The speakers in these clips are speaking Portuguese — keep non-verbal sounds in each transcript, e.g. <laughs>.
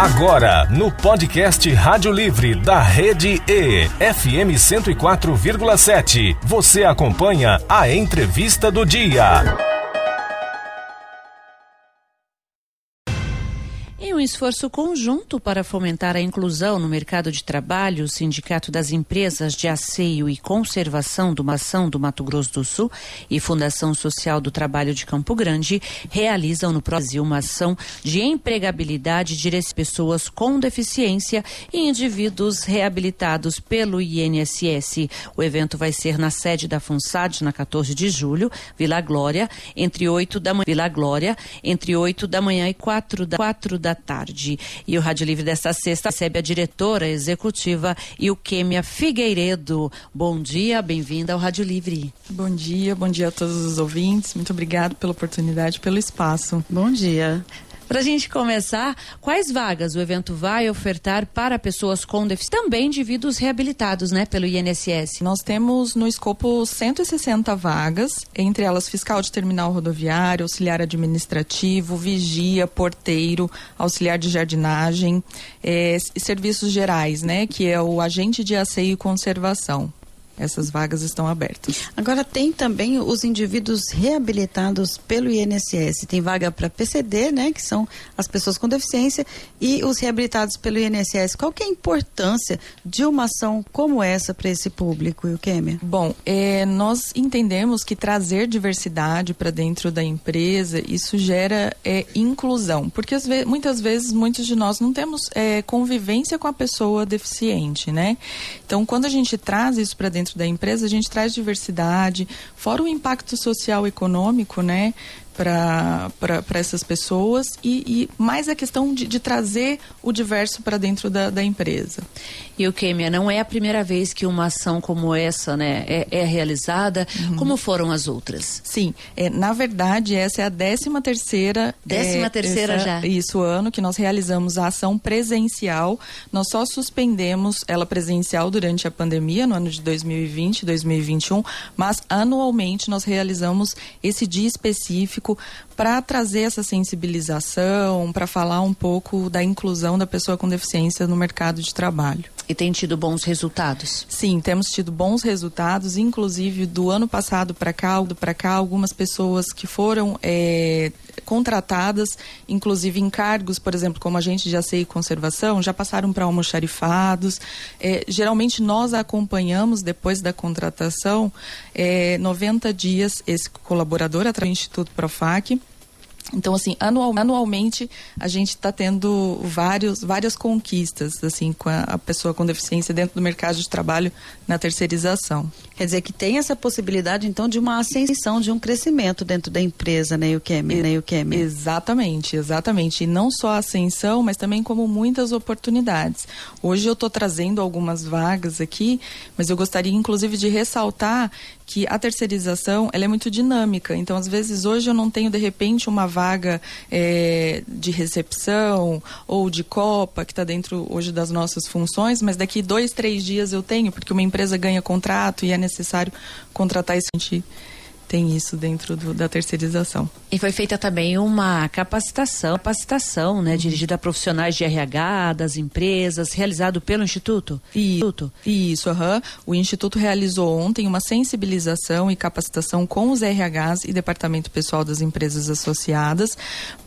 Agora, no podcast Rádio Livre da Rede E, FM 104,7, você acompanha a entrevista do dia. Um esforço conjunto para fomentar a inclusão no mercado de trabalho, o Sindicato das Empresas de Asseio e Conservação do Mação do Mato Grosso do Sul e Fundação Social do Trabalho de Campo Grande realizam no Brasil uma ação de empregabilidade de pessoas com deficiência e indivíduos reabilitados pelo INSS. O evento vai ser na sede da FUNSAD, na 14 de julho, Vila Glória, entre 8 da manhã, Vila Glória, entre 8 da manhã e 4 da, 4 da tarde. E o Rádio Livre desta sexta recebe a diretora executiva Ilquêmia Figueiredo. Bom dia, bem-vinda ao Rádio Livre. Bom dia, bom dia a todos os ouvintes. Muito obrigado pela oportunidade, pelo espaço. Bom dia. Para a gente começar, quais vagas o evento vai ofertar para pessoas com deficiência, também indivíduos reabilitados, né, pelo INSS? Nós temos no escopo 160 vagas, entre elas fiscal de terminal rodoviário, auxiliar administrativo, vigia, porteiro, auxiliar de jardinagem, é, serviços gerais, né, que é o agente de asseio e conservação essas vagas estão abertas. Agora tem também os indivíduos reabilitados pelo INSS. Tem vaga para PCD, né, que são as pessoas com deficiência, e os reabilitados pelo INSS. Qual que é a importância de uma ação como essa para esse público, Eukêmia? Bom, é, nós entendemos que trazer diversidade para dentro da empresa, isso gera é, inclusão, porque ve muitas vezes muitos de nós não temos é, convivência com a pessoa deficiente, né? Então, quando a gente traz isso para dentro dentro da empresa, a gente traz diversidade, fora o impacto social e econômico, né? Para essas pessoas e, e, mais a questão de, de trazer o diverso para dentro da, da, empresa. E o Kêmia, não é a primeira vez que uma ação como essa né, é, é realizada. Uhum. Como foram as outras? Sim, é, na verdade essa é a décima terceira... Décima é, terceira essa, já? Isso, ano que nós realizamos a ação presencial. Nós só suspendemos ela presencial durante a pandemia, no ano de 2020, 2021, mas anualmente nós realizamos esse dia específico para trazer essa sensibilização, para falar um pouco da inclusão da pessoa com deficiência no mercado de trabalho. E tem tido bons resultados? Sim, temos tido bons resultados, inclusive do ano passado para cá, para cá, algumas pessoas que foram é, contratadas, inclusive em cargos, por exemplo, como agente de asseio e conservação, já passaram para almoxarifados. É, geralmente nós acompanhamos depois da contratação é, 90 dias esse colaborador através do Instituto Profac então, assim, anual, anualmente a gente está tendo vários, várias conquistas, assim, com a, a, pessoa com deficiência dentro do mercado de trabalho na terceirização. Quer dizer que tem essa possibilidade, então, de uma ascensão, de um crescimento dentro da empresa, né, Eukemi? Né, Eukemi? Exatamente, exatamente. E não só a ascensão, mas também como muitas oportunidades. Hoje eu estou trazendo algumas vagas aqui, mas eu gostaria, inclusive, de ressaltar que a terceirização ela é muito dinâmica. Então, às vezes, hoje eu não tenho, de repente, uma vaga é, de recepção ou de copa, que está dentro hoje das nossas funções, mas daqui dois, três dias eu tenho, porque uma empresa ganha contrato e é necessário contratar esse tem isso dentro do, da terceirização. E foi feita também uma capacitação, capacitação, né, uhum. dirigida a profissionais de RH, das empresas, realizado pelo Instituto? Instituto. Isso, uhum. o Instituto realizou ontem uma sensibilização e capacitação com os RHs e Departamento Pessoal das Empresas Associadas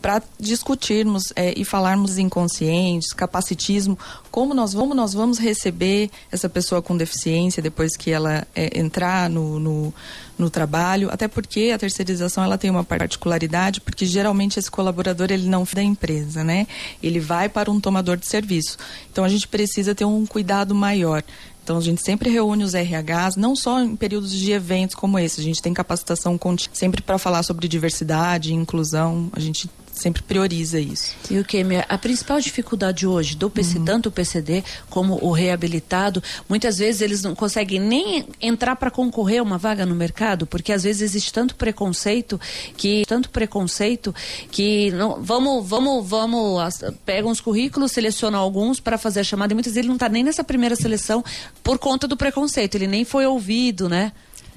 para discutirmos é, e falarmos inconscientes, capacitismo, como nós, como nós vamos receber essa pessoa com deficiência depois que ela é, entrar no, no no trabalho, até porque a terceirização ela tem uma particularidade, porque geralmente esse colaborador ele não da empresa, né? Ele vai para um tomador de serviço. Então a gente precisa ter um cuidado maior. Então a gente sempre reúne os RHs, não só em períodos de eventos como esse, a gente tem capacitação sempre para falar sobre diversidade, inclusão, a gente sempre prioriza isso. E o que a principal dificuldade hoje do PC, uhum. tanto o PCD como o reabilitado, muitas vezes eles não conseguem nem entrar para concorrer a uma vaga no mercado, porque às vezes existe tanto preconceito que tanto preconceito que não, vamos vamos vamos pegam os currículos, selecionam alguns para fazer a chamada e muitas vezes ele não está nem nessa primeira seleção por conta do preconceito, ele nem foi ouvido, né?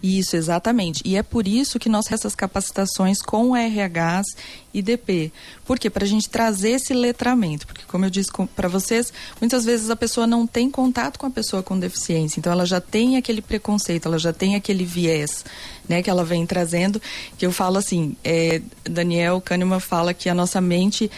Isso, exatamente. E é por isso que nós essas capacitações com RHs e DP. Por quê? Para a gente trazer esse letramento. Porque como eu disse para vocês, muitas vezes a pessoa não tem contato com a pessoa com deficiência, então ela já tem aquele preconceito, ela já tem aquele viés, né, que ela vem trazendo, que eu falo assim, é, Daniel Kahneman fala que a nossa mente,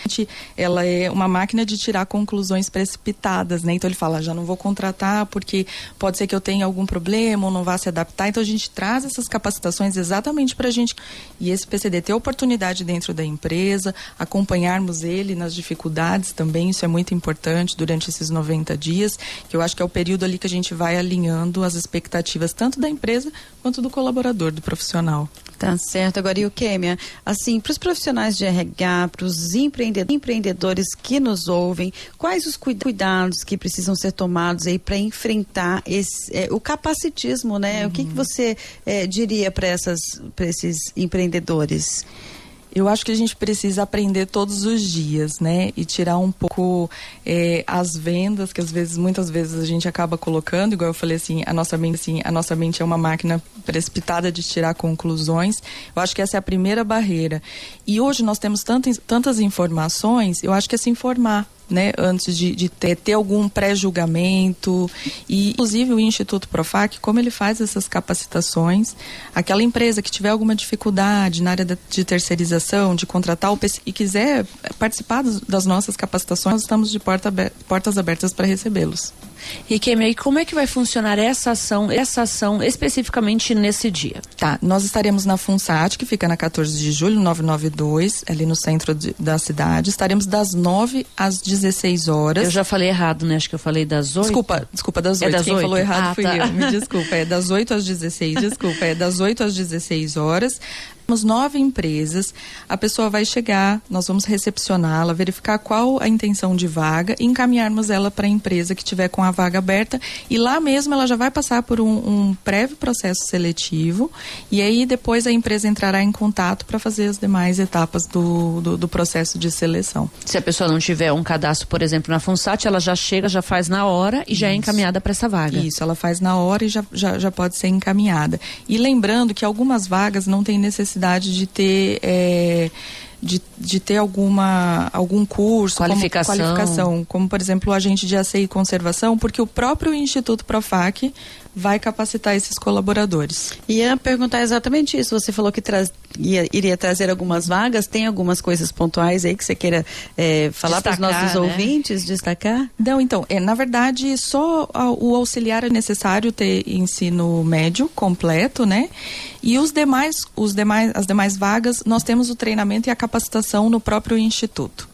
ela é uma máquina de tirar conclusões precipitadas, né, então ele fala, já não vou contratar porque pode ser que eu tenha algum problema ou não vá se adaptar, então a gente traz essas capacitações exatamente para a gente, e esse PCD ter oportunidade dentro da empresa, acompanharmos ele nas dificuldades também, isso é muito importante durante esses 90 dias, que eu acho que é o período ali que a gente vai alinhando as expectativas tanto da empresa quanto do colaborador, do profissional. Tá certo. Agora, e o Kêmia? Assim, para os profissionais de RH, para os empreendedores que nos ouvem, quais os cuidados que precisam ser tomados aí para enfrentar esse, é, o capacitismo, né? Uhum. O que, que você é, diria para esses empreendedores? Eu acho que a gente precisa aprender todos os dias, né? E tirar um pouco é, as vendas que às vezes, muitas vezes a gente acaba colocando, igual eu falei assim, a nossa mente, assim, a nossa mente é uma máquina precipitada de tirar conclusões. Eu acho que essa é a primeira barreira. E hoje nós temos tantas, tantas informações, eu acho que é se informar né, antes de, de ter, ter algum pré-julgamento. E, inclusive, o Instituto Profac, como ele faz essas capacitações, aquela empresa que tiver alguma dificuldade na área de terceirização, de contratar o PC e quiser participar das nossas capacitações, nós estamos de porta, portas abertas para recebê-los. E Kemi, como é que vai funcionar essa ação, essa ação especificamente nesse dia? Tá, nós estaremos na FUNSAT, que fica na 14 de julho, 992, ali no centro de, da cidade. Estaremos das 9 às 16 horas. Eu já falei errado, né? Acho que eu falei das 8. Desculpa, desculpa, das 8. É das Quem 8? falou errado ah, fui tá. eu. Me <laughs> desculpa, é das 8 às 16. Desculpa, é das 8 às 16 horas. Temos nove empresas, a pessoa vai chegar, nós vamos recepcioná-la, verificar qual a intenção de vaga e encaminharmos ela para a empresa que tiver com a vaga aberta e lá mesmo ela já vai passar por um, um prévio processo seletivo e aí depois a empresa entrará em contato para fazer as demais etapas do, do, do, processo de seleção. Se a pessoa não tiver um cadastro, por exemplo, na FUNSAT, ela já chega, já faz na hora e Isso. já é encaminhada para essa vaga. Isso, ela faz na hora e já, já, já pode ser encaminhada. E lembrando que algumas vagas não têm necessidade necessidade de ter é, de, de ter alguma algum curso qualificação. Como, qualificação como por exemplo o agente de ACI e conservação porque o próprio Instituto Profac vai capacitar esses colaboradores. Ia perguntar exatamente isso. Você falou que ia, iria trazer algumas vagas. Tem algumas coisas pontuais aí que você queira é, falar para os nossos né? ouvintes, destacar? Não, então, é, na verdade, só o auxiliar é necessário ter ensino médio completo, né? E os demais, os demais, as demais vagas, nós temos o treinamento e a capacitação no próprio instituto.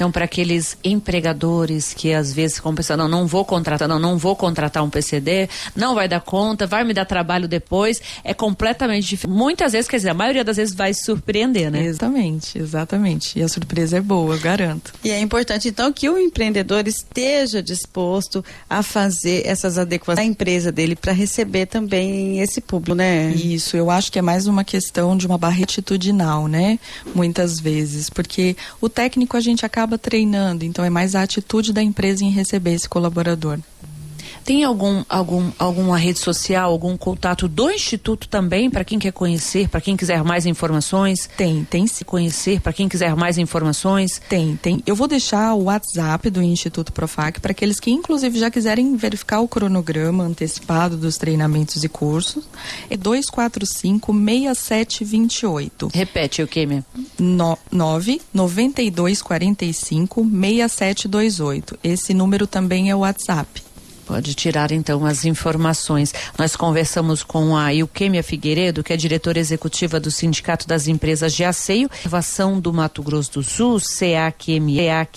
Então, para aqueles empregadores que às vezes ficam pensando, não, não vou contratar, não, não vou contratar um PCD, não vai dar conta, vai me dar trabalho depois, é completamente diferente. Muitas vezes, quer dizer, a maioria das vezes vai surpreender, né? Exatamente, exatamente. E a surpresa é boa, eu garanto. E é importante, então, que o empreendedor esteja disposto a fazer essas adequações da empresa dele para receber também esse público, né? Isso, eu acho que é mais uma questão de uma barreira atitudinal, né? Muitas vezes, porque o técnico a gente acaba acaba treinando, então é mais a atitude da empresa em receber esse colaborador. Tem algum, algum, alguma rede social, algum contato do Instituto também, para quem quer conhecer, para quem quiser mais informações? Tem, tem se conhecer, para quem quiser mais informações? Tem, tem. Eu vou deixar o WhatsApp do Instituto Profac para aqueles que, inclusive, já quiserem verificar o cronograma antecipado dos treinamentos e cursos. É 245-6728. Repete o que, minha? 9 9245 6728. Esse número também é o WhatsApp. Pode tirar então as informações. Nós conversamos com a Ilquêmia Figueiredo, que é diretora executiva do Sindicato das Empresas de Aceio, Conservação do Mato Grosso do Sul, CAQMS.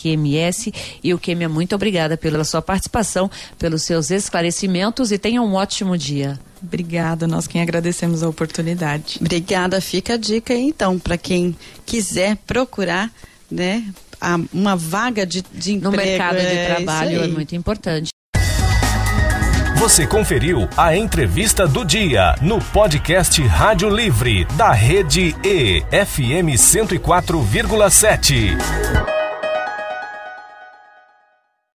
Ilquêmia, muito obrigada pela sua participação, pelos seus esclarecimentos e tenha um ótimo dia. Obrigada, nós quem agradecemos a oportunidade. Obrigada, fica a dica aí, então, para quem quiser procurar, né, uma vaga de, de emprego. No mercado de é trabalho é muito importante. Você conferiu a entrevista do dia no podcast Rádio Livre da Rede E FM 104,7.